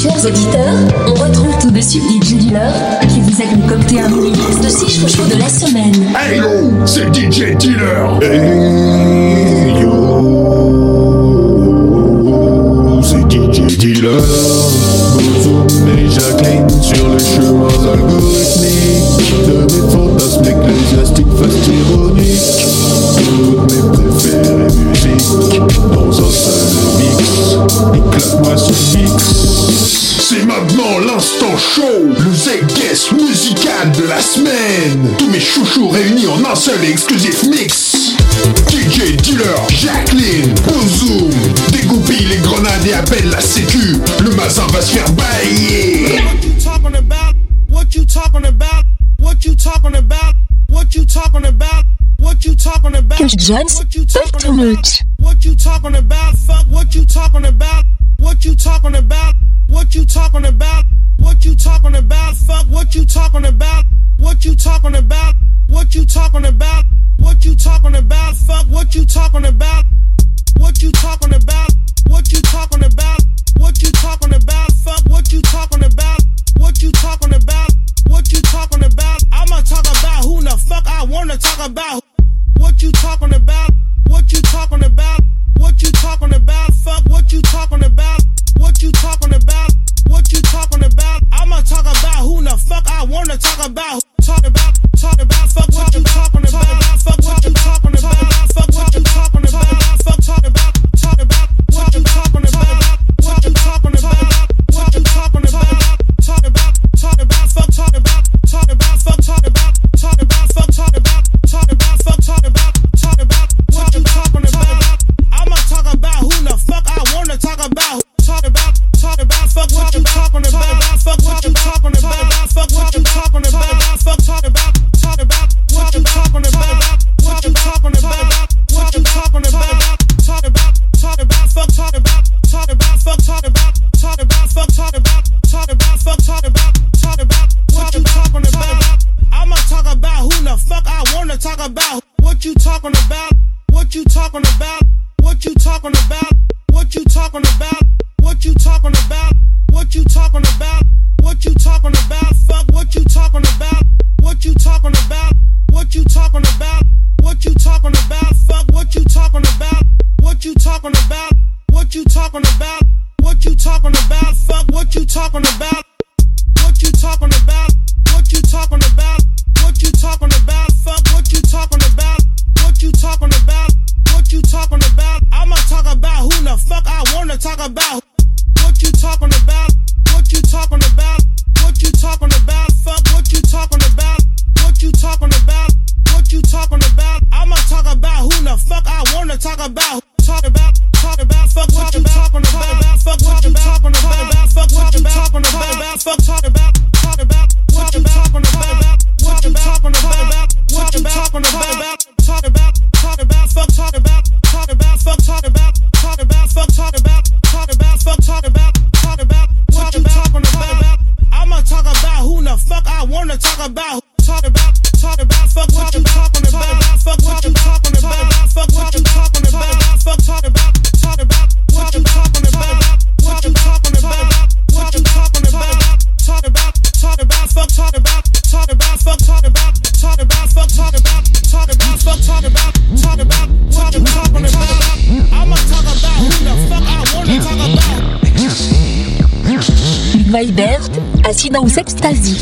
Chers auditeurs, on retrouve tout de suite DJ Dealer qui vous a concocté un mini mix de 6 chouchous de la semaine. Hey yo, c'est DJ Dealer. Hey yo, c'est DJ Dealer. Bozo et Jacqueline sur les chemins algorithmiques de mes fantasmes ecclésiastiques fast ironiques. Toutes mes préférées musiques dans un seul mix. Éclate-moi ce mix. C'est maintenant l'instant show, le Z-Guest musical de la semaine. Tous mes chouchous réunis en un seul et exclusif mix. DJ Dealer, Jacqueline, Bozoom, dégoupille les grenades et appelle la sécu. Le mazin va se faire bailler. What you talking about? What you talking about? What you talking about? What you talking about? What you talking about? What you talking about? What you talking about? Fuck what you talking about? What you talking about? What you talking about? What you talking about? Fuck what you talking about? What you talking about? What you talking about? What you talking about? Fuck what you talking about? What you talking about? What you talking about? What you talking about? Fuck what you talking about? Weibert, Asina ou Sextasie.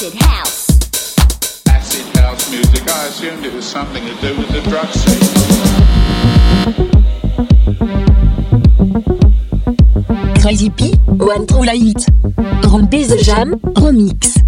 acid house. Acid house music, I assumed it was something to do with the drug scene. Crazy P, One True Light, Run Jam, Remix.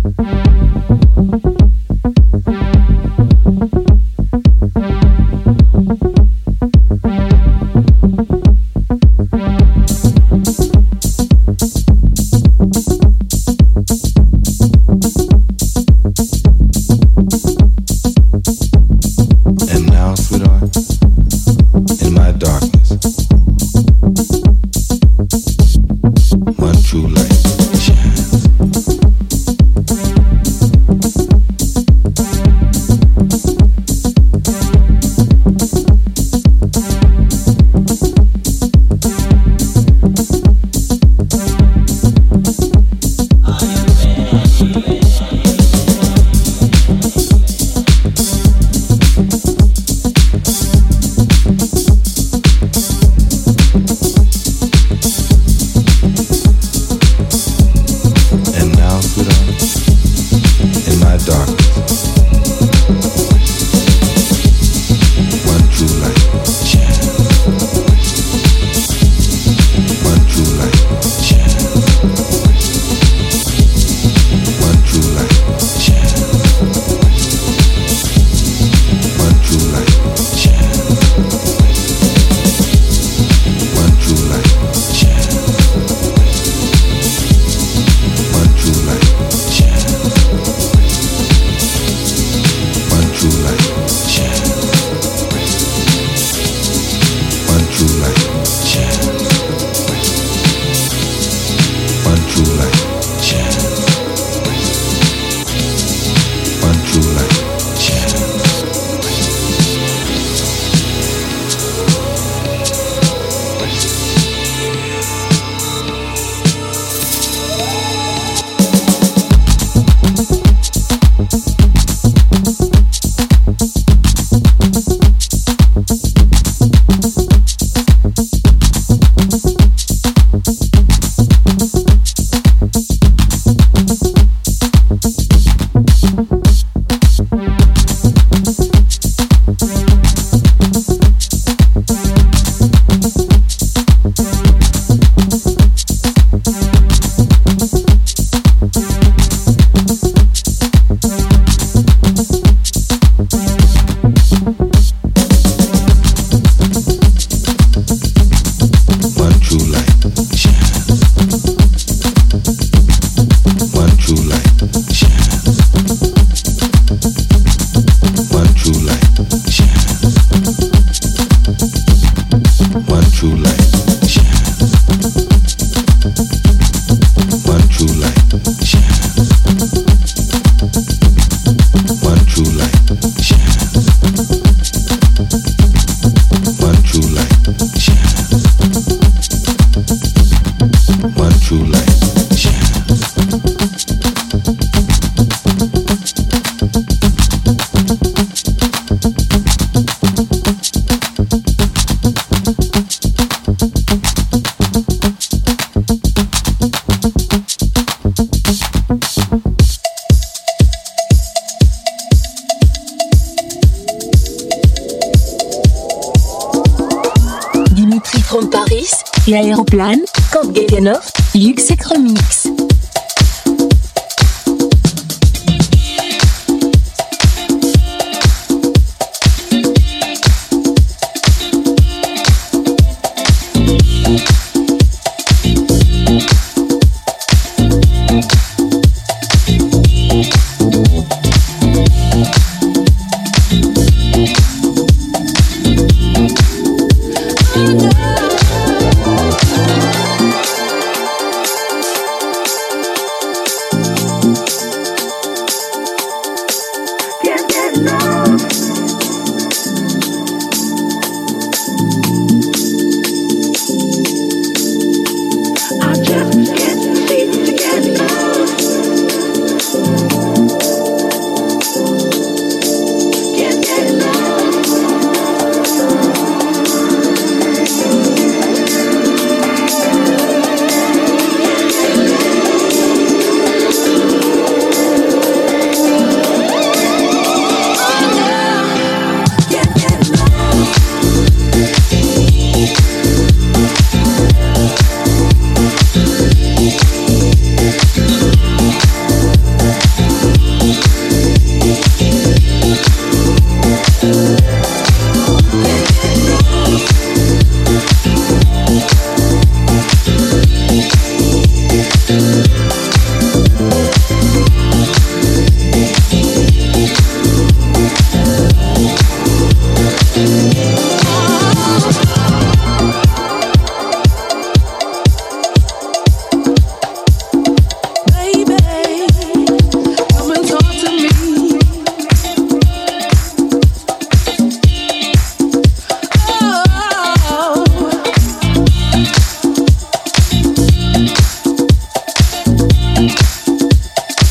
enough?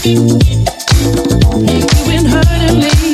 You've been hurting me.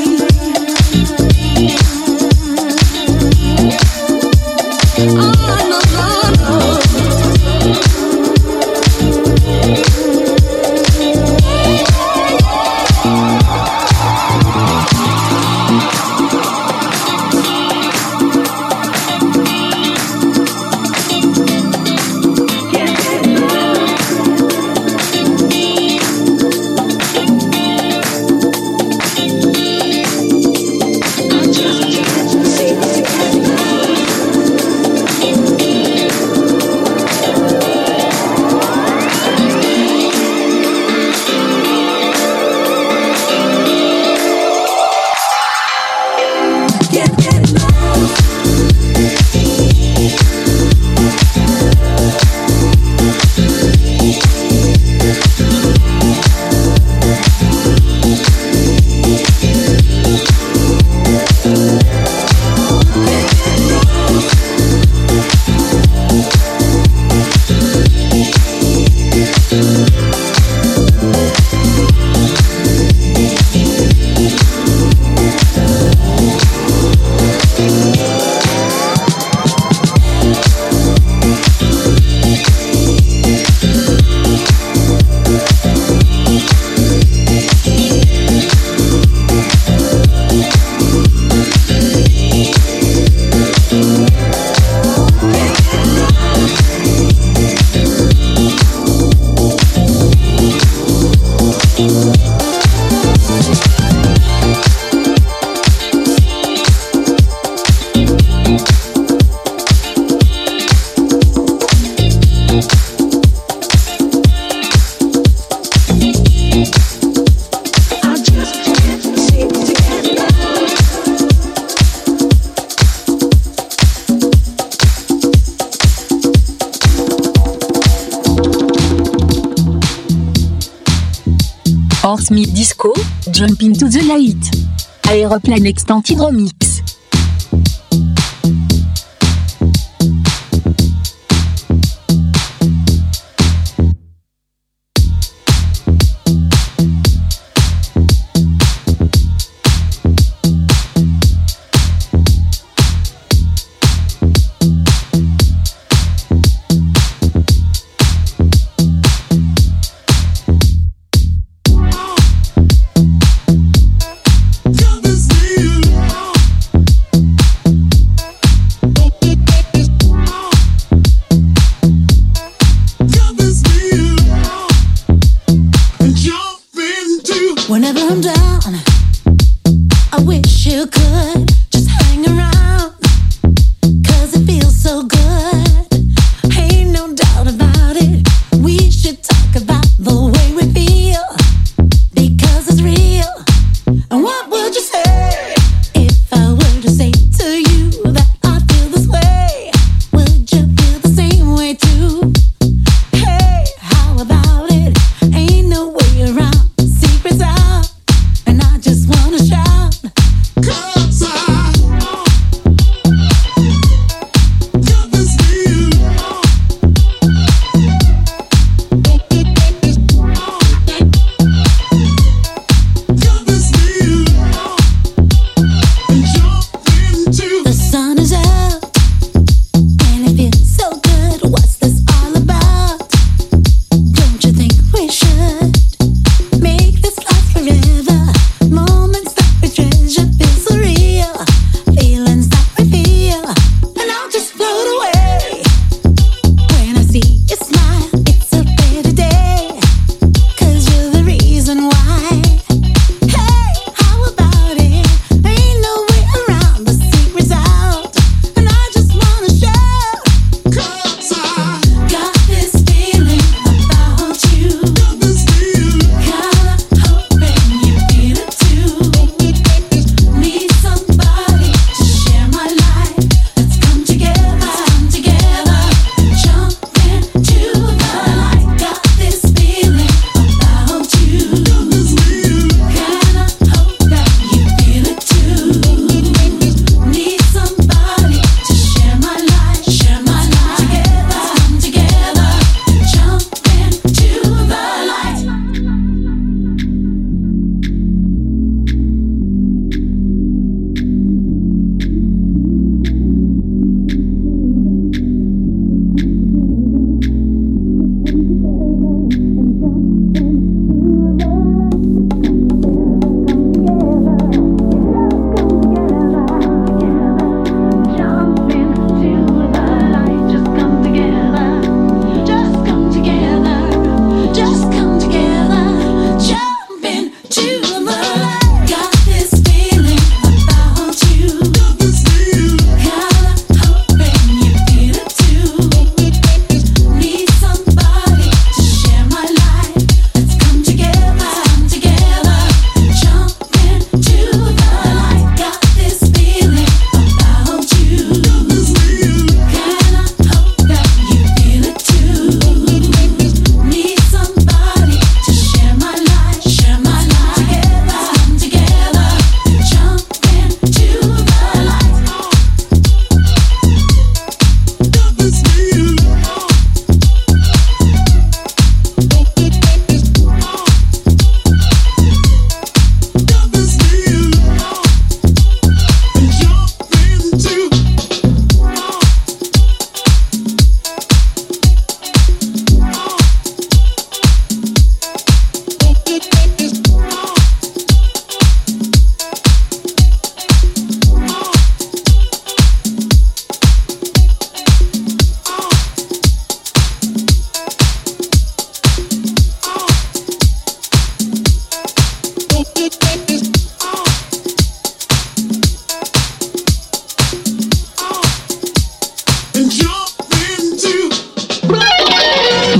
Smith Disco, Jumping to the Light. Aeroplane Extended Remix.